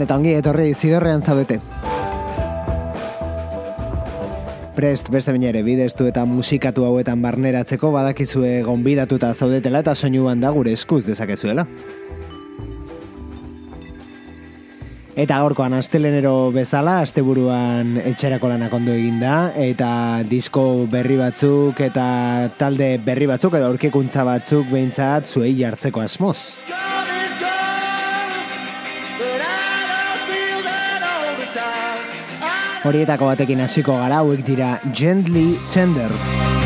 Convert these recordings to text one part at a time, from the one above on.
Gabon eta ongi etorri ziderrean zabete. Prest beste baina ere bideztu eta musikatu hauetan barneratzeko badakizue gonbidatuta zaudetela eta soinuan da gure eskuz dezakezuela. Eta gaurkoan astelenero bezala, asteburuan etxerako lanak ondo eginda, eta disko berri batzuk eta talde berri batzuk edo aurkikuntza batzuk behintzat zuei jartzeko asmoz. Horietako batekin hasiko gara hauek dira Gently Tender.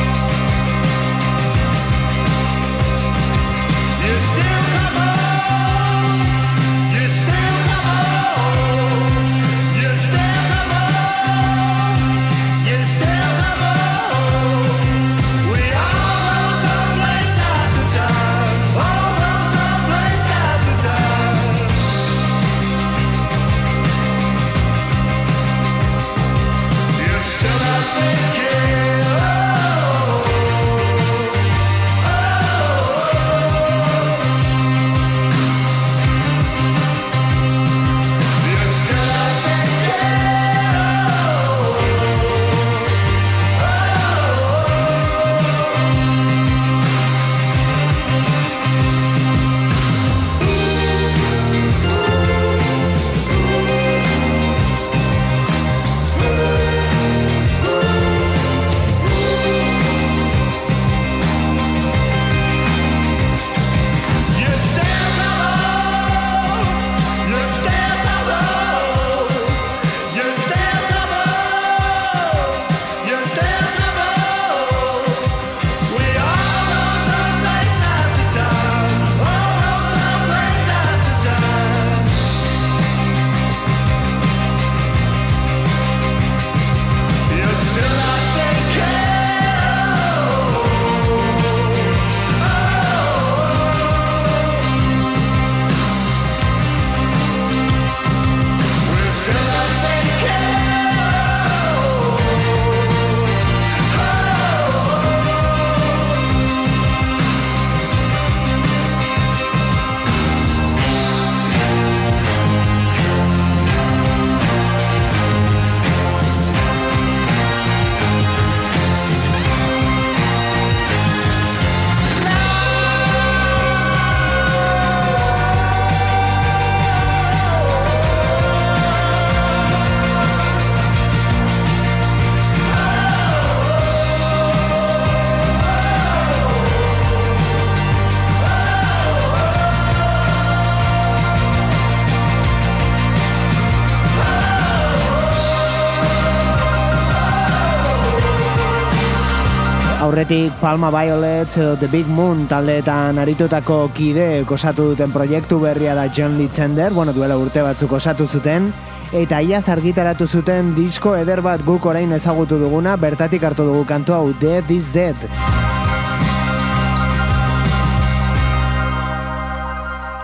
aurretik Palma Violets edo The Big Moon taldeetan aritutako kide osatu duten proiektu berria da John Lee Tender, bueno, duela urte batzuk osatu zuten, eta iaz argitaratu zuten disko eder bat guk orain ezagutu duguna, bertatik hartu dugu kantu hau Dead is Dead.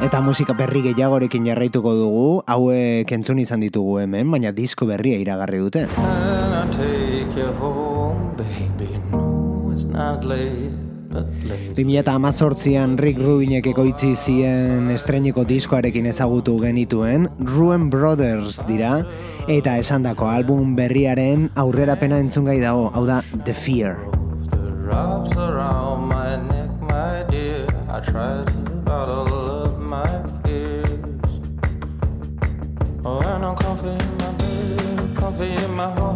Eta musika berri gehiagorekin jarraituko dugu, hauek entzun izan ditugu hemen, baina disko berria iragarri dute. Can I take you home, baby? 2018an Rick Rubinek ekoitzi zien estreniko diskoarekin ezagutu genituen Ruen Brothers dira eta esandako album berriaren aurrerapena entzungai dago, hau da The Fear. When oh, I'm comfy in my bed, comfy in my home.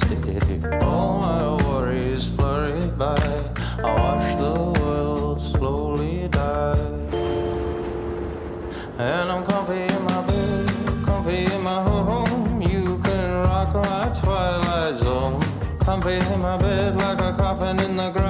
city. All my worries flurry by. I watch the world slowly die. And I'm comfy in my bed, comfy in my home. You can rock my twilight zone. Comfy in my bed like a coffin in the ground.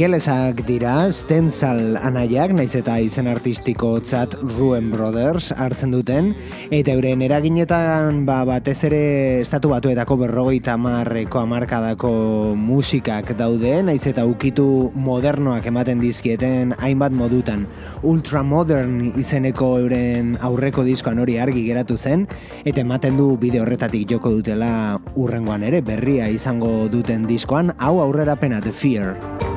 Ingelesak dira, Stenzal anaiak, naiz eta izen artistiko tzat Ruen Brothers hartzen duten, eta euren eraginetan ba, batez ere estatu batuetako berrogeita marreko amarkadako musikak daude, naiz eta ukitu modernoak ematen dizkieten hainbat modutan. Ultramodern izeneko euren aurreko diskoan hori argi geratu zen, eta ematen du bide horretatik joko dutela urrengoan ere, berria izango duten diskoan, hau aurrera pena, The Fear.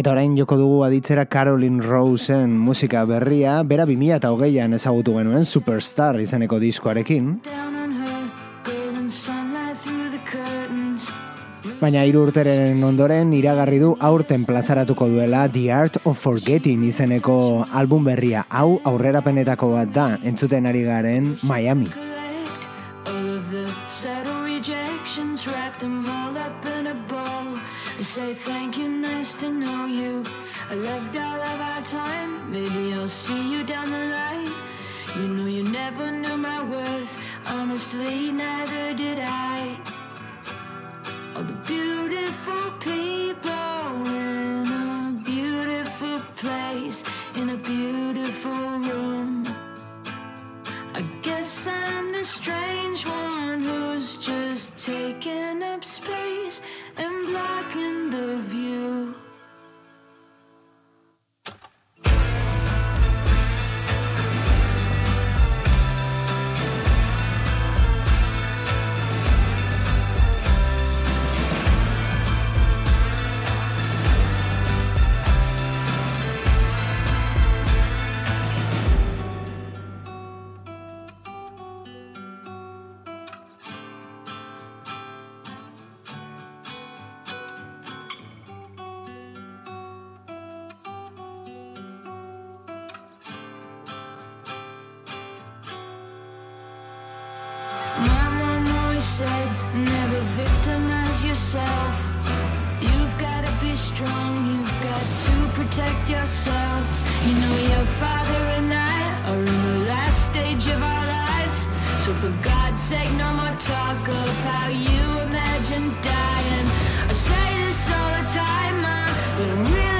Eta orain joko dugu aditzera Caroline Roseen musika berria, bera 2000 eta hogeian ezagutu genuen Superstar izeneko diskoarekin. Baina hiru urteren ondoren iragarri du aurten plazaratuko duela The Art of Forgetting izeneko album berria. Hau aurrerapenetako bat da, entzuten ari garen Miami. Honestly, neither did I. All the beautiful people in a beautiful place, in a beautiful room. I guess I'm the strange one who's just taking up space and blocking the view. Yourself. You've gotta be strong, you've got to protect yourself. You know your father and I are in the last stage of our lives. So for God's sake, no more talk of how you imagine dying. I say this all the time, ma, but I'm really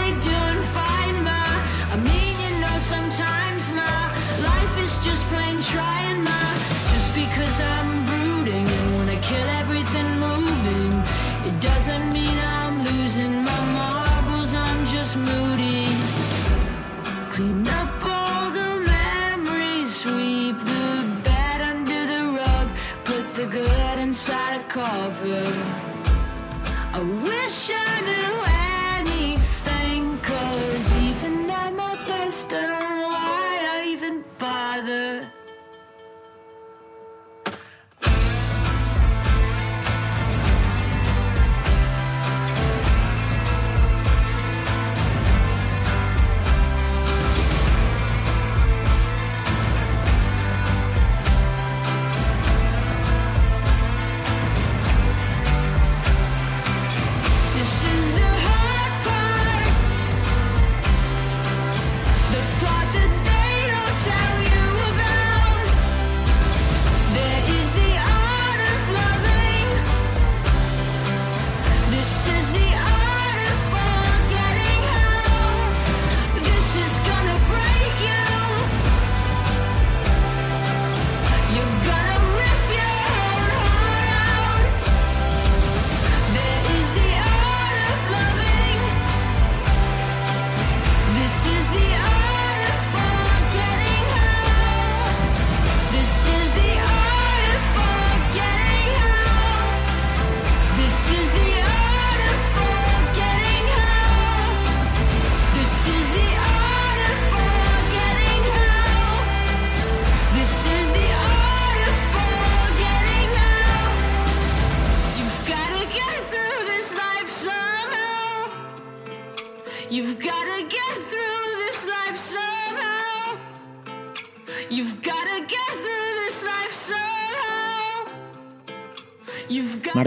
This is the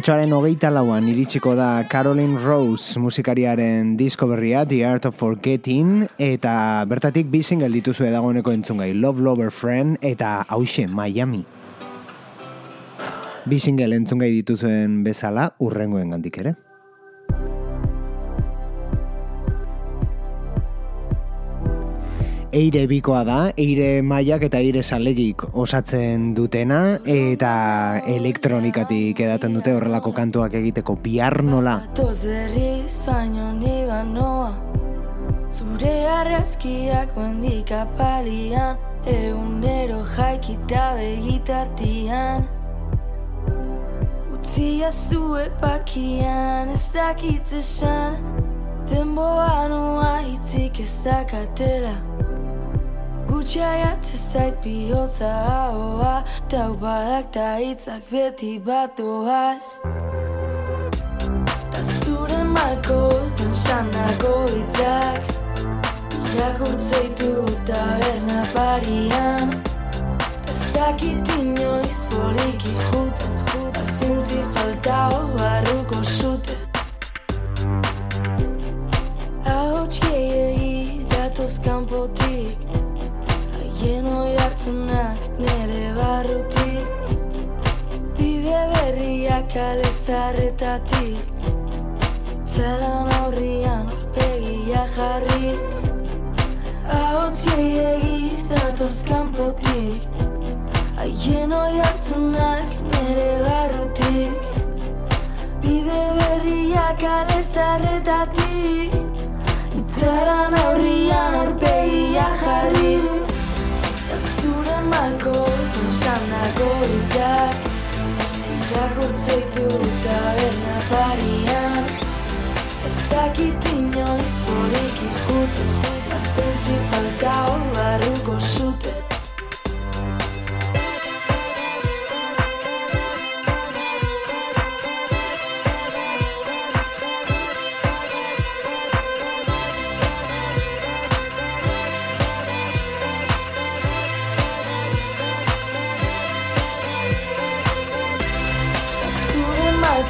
Martxoaren hogeita lauan iritsiko da Caroline Rose musikariaren disko berria The Art of Forgetting eta bertatik bi single dituzue dagoeneko entzungai Love Lover Friend eta hause Miami. Bi single entzungai dituzuen bezala urrengoen gandik ere. Eire bikoa da, eire maiak eta eire salegik osatzen dutena eta elektronikatik edaten dute horrelako kantuak egiteko. Bihar nola. Zatoz berriz baino niba noa Zure arrazkiak mendik apalian Egunero jaikita begitartian. Utzia zue pakian ez dakit esan Denboa noa hitzik ez dakatela Gutxaiat zait bihotza ahoa Tau badak da hitzak beti bat doaz Ta zure malkotan sandako hitzak Irakurtzeitu taberna parian Ez dakit inoiz poliki juten Azintzi faltao barruko zute Ahots gehiagi datoz kanpotik Haien oi nere barrutik. Bide berriak alezarretatik. Zalan aurrian orpegia jarri. Ahots gehiagi datoz kanpotik. Haien oi hartunak nere barrutik. Bide berriak alezarretatik. Zalan aurrian orpegia jarri. Ta malko sandako hitzak Irakurtzeitu taberna parian. Ez dakit inoiz poliki jute Azentzi faltao barruko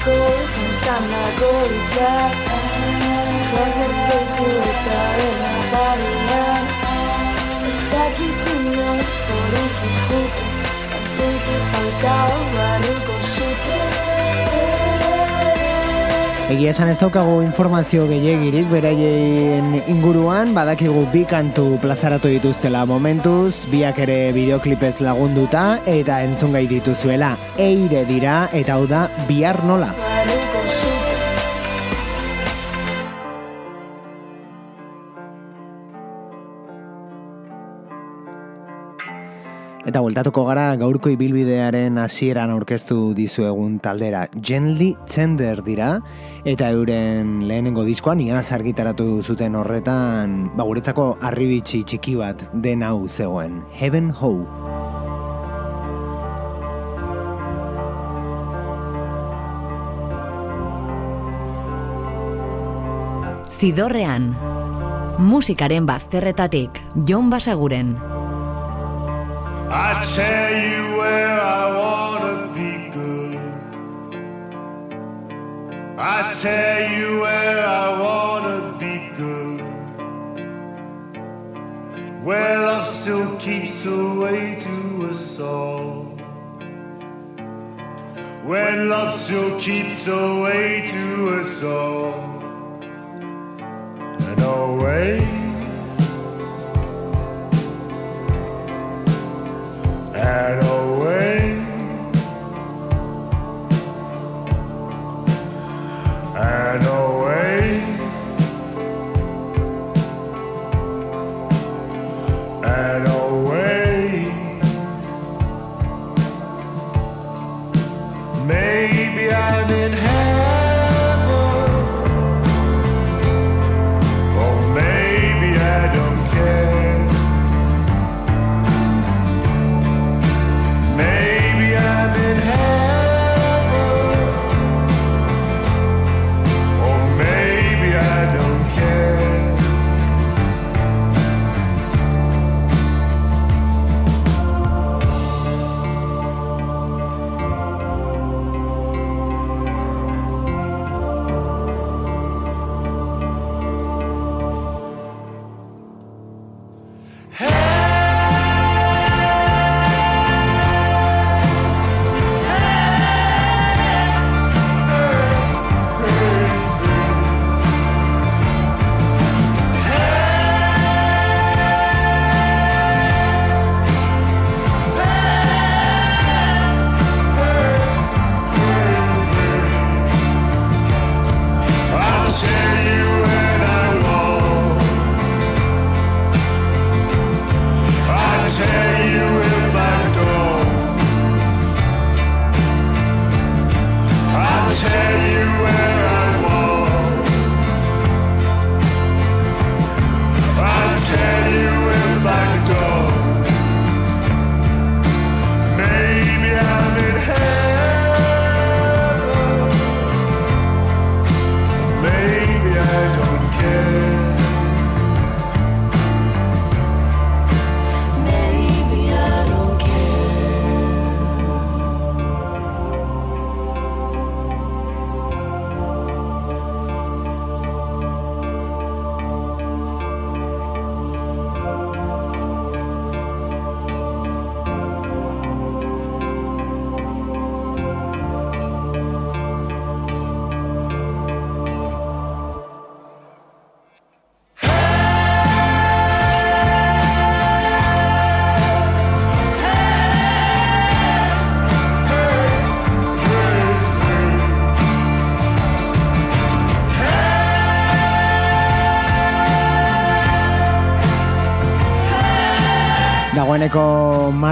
zute Zure malko sandako hitzak Irakurtzeitu Zaren abarian Ez dakit inoiz horrekin juten Azentzu falta barruko Egia esan ez daukagu informazio gehiagirik beraien inguruan, badakigu bi kantu plazaratu dituztela momentuz, biak ere bideoklipez lagunduta eta entzungai dituzuela. Eire dira eta hau da bihar nola. Eta bueltatuko gara gaurko ibilbidearen hasieran aurkeztu dizuegun taldera. Gently Tender dira eta euren lehenengo diskoan iaz argitaratu zuten horretan, ba guretzako arribitsi txiki bat den hau zegoen. Heaven Ho. Zidorrean. Musikaren bazterretatik, Jon Basaguren. I tell you where I wanna be good. I tell you where I wanna be good. Where love still keeps away to us all. When love still keeps away to us all. And always.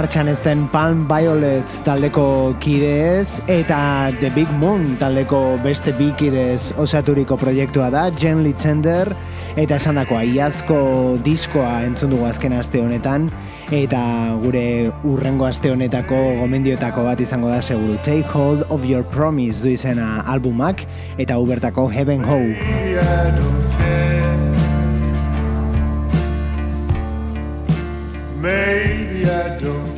Martxan ez den Palm Violets taldeko kidez eta The Big Moon taldeko beste bi kidez osaturiko proiektua da, Jen Litzender, eta esandakoa iazko diskoa entzun dugu azken aste honetan, eta gure urrengo aste honetako gomendioetako bat izango da seguru. Take Hold of Your Promise du izena albumak, eta ubertako Heaven Ho. Maybe I don't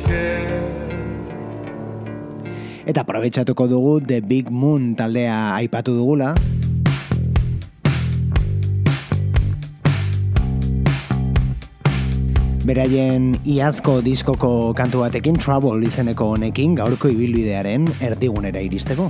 eta aprobetsatuko dugu The Big Moon taldea aipatu dugula. Beraien iazko diskoko kantu batekin Trouble izeneko honekin gaurko ibilbidearen erdigunera iristeko.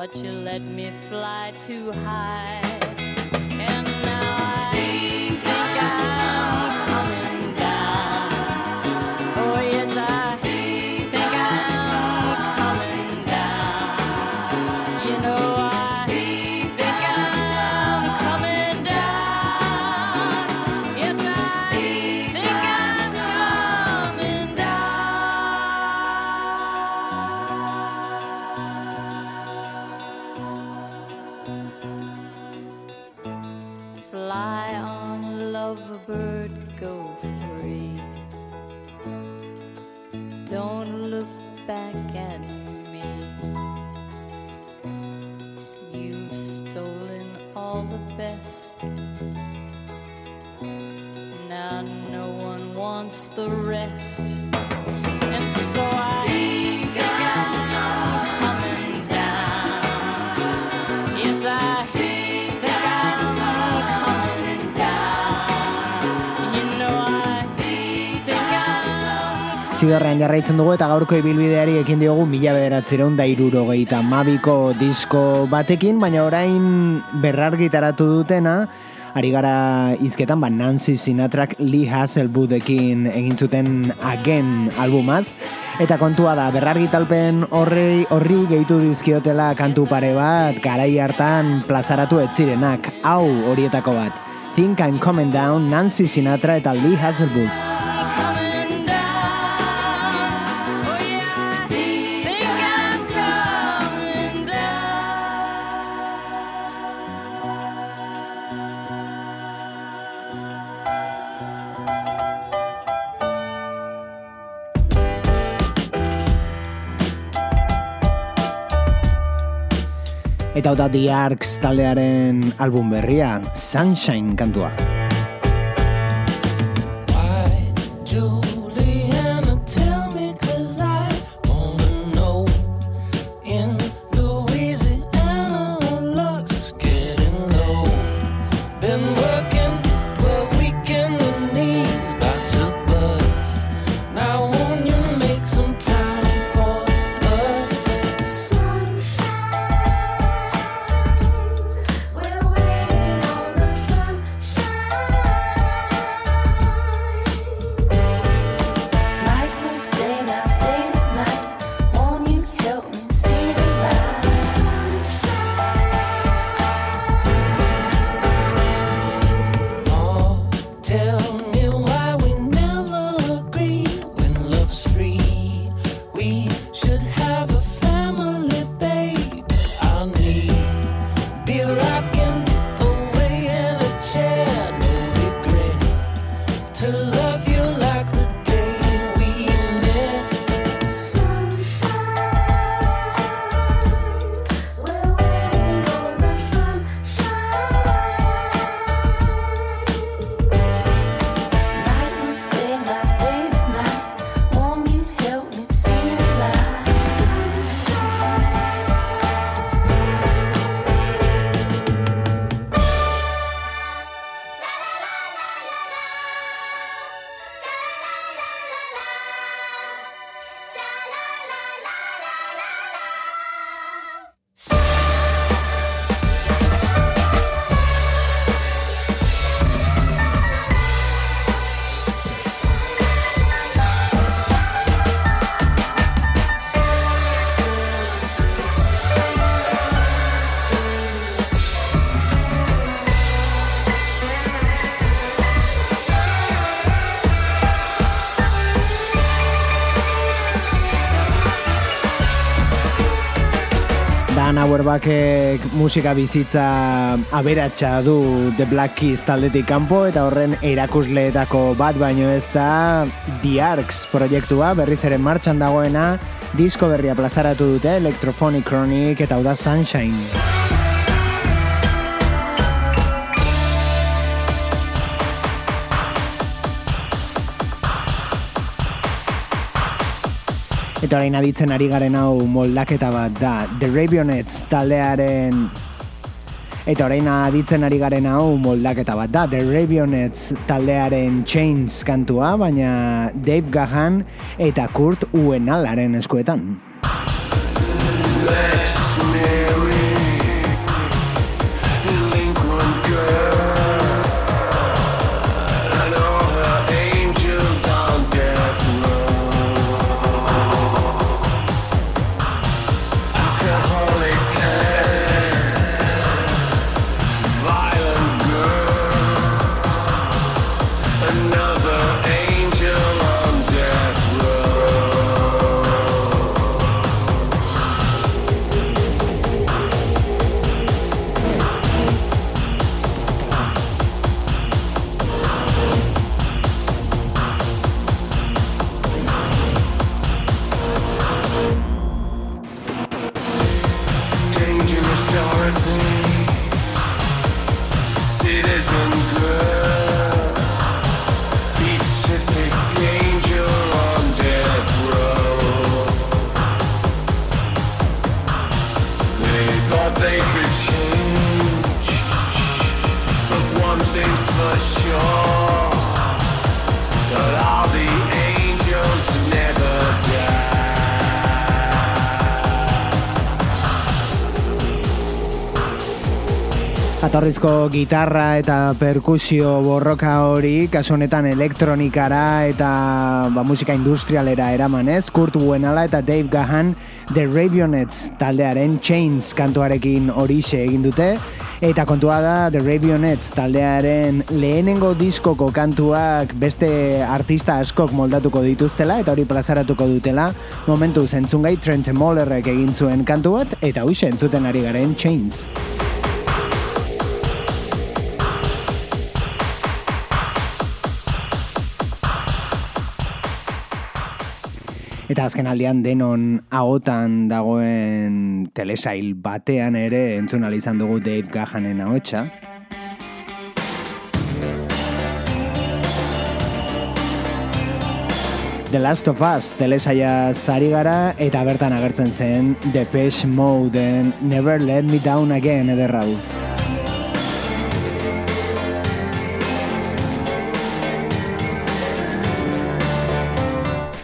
But you let me fly too high. Zidorrean jarraitzen dugu eta gaurko ibilbideari ekin diogu mila bederatzireun da irurogeita mabiko disko batekin, baina orain berrargitaratu dutena, ari gara izketan, ba Nancy Sinatrak Lee Hasselboodekin egin zuten Again albumaz, eta kontua da, berrargitalpen horri, horri gehitu dizkiotela kantu pare bat, garai hartan plazaratu ez zirenak, hau horietako bat. Think I'm Coming Down, Nancy Sinatra eta Lee Hasselbood. Eta hau da The Arcs taldearen album berria, Sunshine kantua. Dan Auerbachek musika bizitza aberatsa du The Black Keys taldetik kanpo eta horren erakusleetako bat baino ez da The Arcs proiektua berriz ere martxan dagoena disko berria plazaratu dute Electrophonic Chronic eta hau da Sunshine. Eta orain aditzen ari garen hau moldaketa bat da The Ravionets taldearen Eta orain aditzen ari garen hau moldaketa bat da, The Ravionets taldearen Chains kantua, baina Dave Gahan eta Kurt Uenalaren eskuetan. Atorrizko gitarra eta perkusio borroka hori, kasu honetan elektronikara eta ba, musika industrialera eramanez, Kurt Buenala eta Dave Gahan The Ravionets taldearen Chains kantuarekin horixe egin dute, eta kontua da The Ravionets taldearen lehenengo diskoko kantuak beste artista askok moldatuko dituztela eta hori plazaratuko dutela, momentu zentzungai Trent Mollerrek egin zuen kantu bat, eta hoxe entzuten ari garen Chains. Eta azken aldian denon ahotan dagoen telesail batean ere entzun izan dugu Dave Gahanen ahotsa. The Last of Us telesaia zari gara eta bertan agertzen zen Depeche Modeen Never Let Me Down Again ederra du.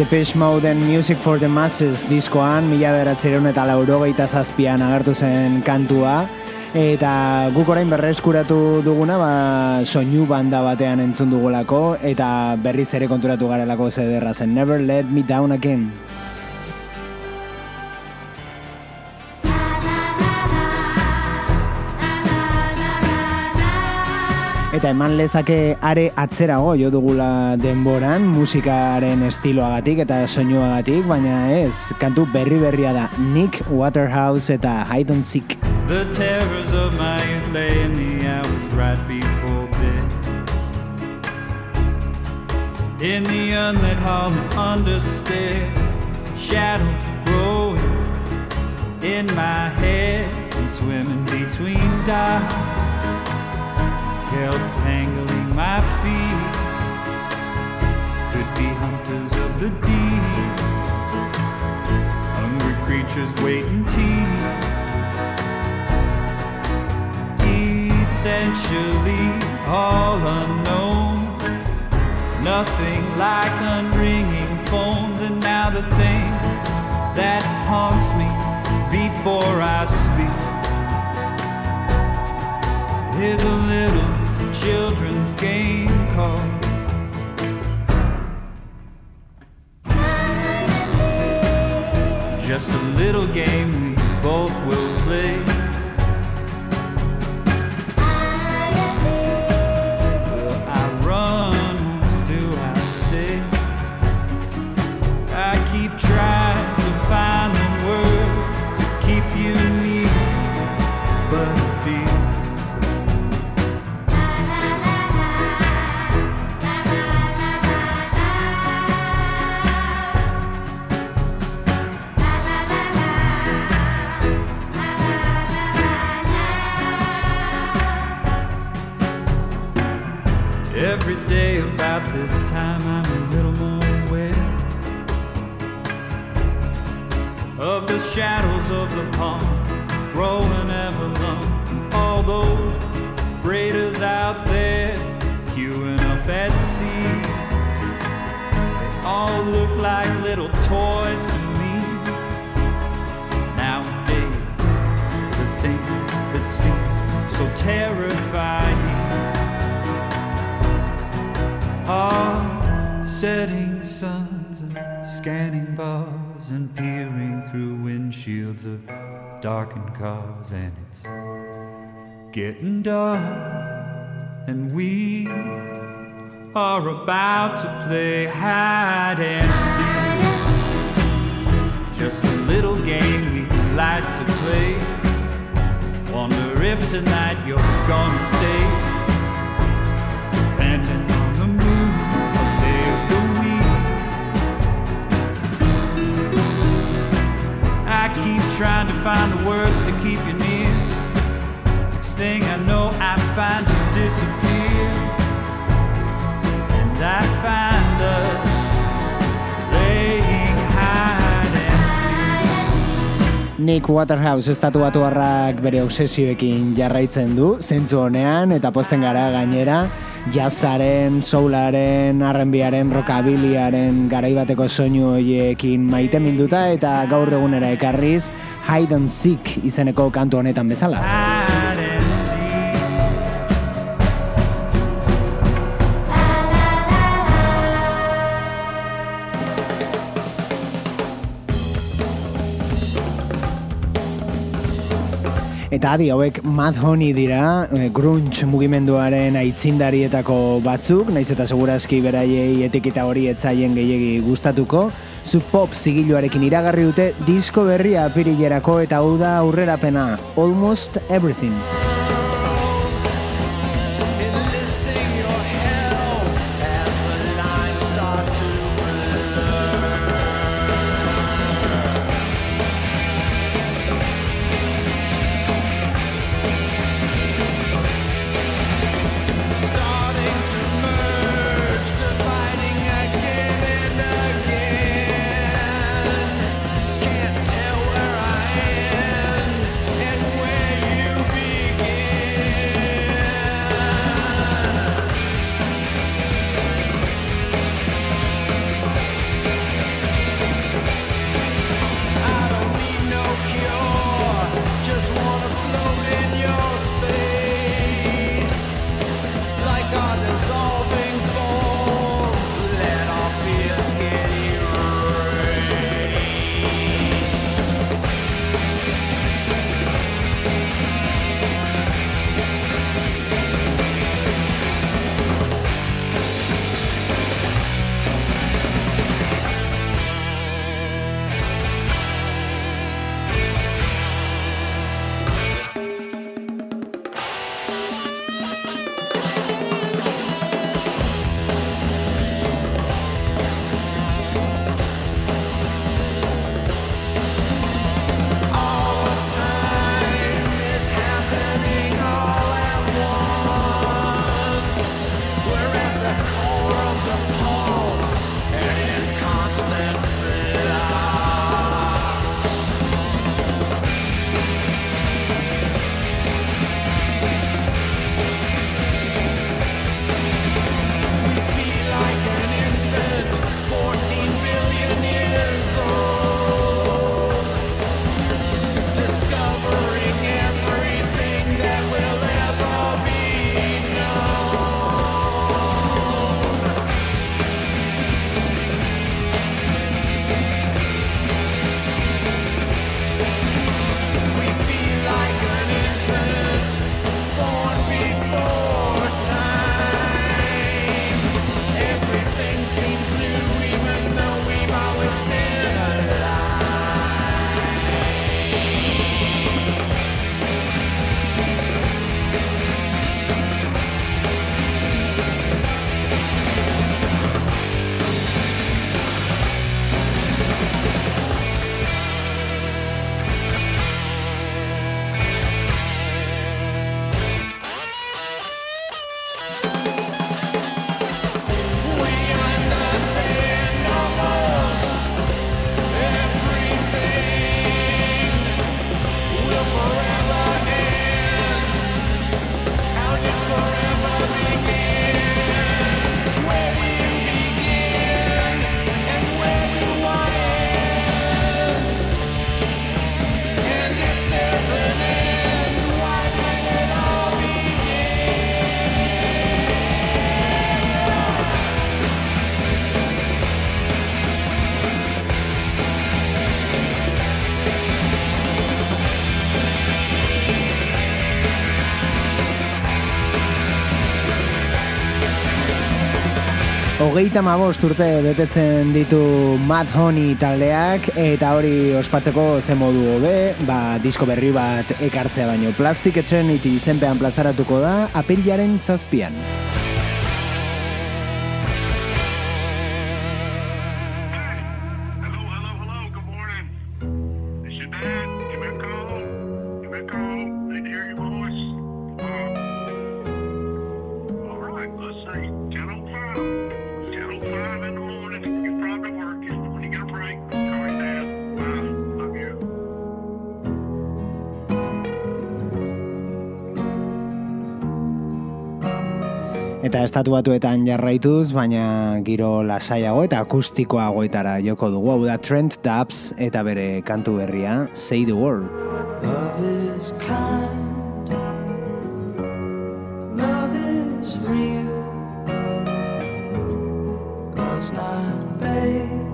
Depeche Mode Music for the Masses diskoan, mila beratzeren eta laurogeita zazpian agertu zen kantua, eta guk orain berreskuratu duguna, ba, soinu banda batean entzun dugulako, eta berriz ere konturatu garelako zederra zen Never Let Me Down Again. Eta eman lezake are atzerago jo dugula denboran musikaren estiloagatik eta soinuagatik, baina ez, kantu berri berria da Nick Waterhouse eta Hide and Seek. The terrors of my youth lay in the hours right before bed. In the unlit hall understair, shadows growing in my head and swimming between dark, held tangling my feet. Could be hunters of the deep, hungry creatures waiting teeth. essentially all unknown. Nothing like unringing phones, and now the thing that haunts me before I sleep is a little children's game called. Just a little game we both will. Will cars and it's getting dark and we are about to play hide and seek. Just a little game we like to play. Wonder if tonight you're gonna stay. Depending on the moon, a day of the. I keep trying to find the words to keep you Nick Waterhouse estatu batuarrak bere obsesioekin jarraitzen du, zentzu honean, eta posten gara gainera, jazzaren, soularen, arrenbiaren, rockabiliaren garaibateko soinu hoiekin maite minduta, eta gaur egunera ekarriz, Hide and Seek izeneko kantu honetan bezala. Eta adi hauek Mad Honey dira, eh, grunge mugimenduaren aitzindarietako batzuk, naiz eta segurazki beraiei etiketa hori etzaien gehiegi gustatuko. Sub pop zigiluarekin iragarri dute disko berria apirilerako eta hau da aurrerapena Almost Everything. Hogeita mabost urte betetzen ditu Mad Honey taldeak eta hori ospatzeko ze modu hobe, ba, disko berri bat ekartzea baino. Plastic Eternity izenpean plazaratuko da apirilaren zazpian. Estatu batuetan jarraituz, baina giro lasaiago eta akustikoagoetara joko dugu. Hau da Trent Dubs eta bere kantu berria, Say the Word. Love is kind. Love is real. Love's not based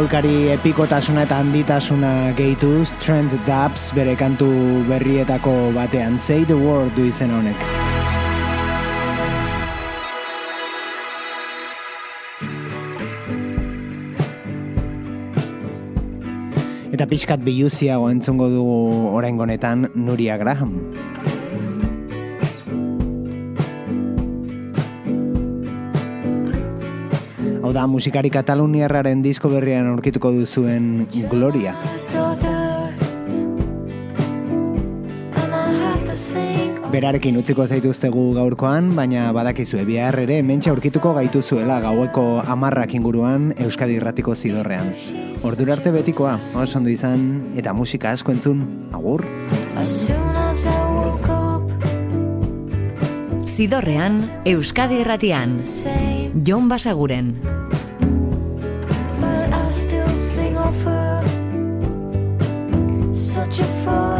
Folkari epikotasuna eta handitasuna gehituz, Trent Dubs bere kantu berrietako batean, Say the Word du izen honek. Eta pixkat biluziago entzungo dugu oraingo honetan Nuria Graham. da musikari kataluniarraren disko berrian aurkituko duzuen Gloria. Berarekin utziko zaituztegu gaurkoan, baina badakizue bihar ere mentxa aurkituko gaituzuela gaueko amarrak inguruan Euskadi Irratiko zidorrean. Ordura arte betikoa, oso ondo izan eta musika asko entzun, agur. Zidorrean, Euskadi Irratian. Jon Basaguren. Such a fool.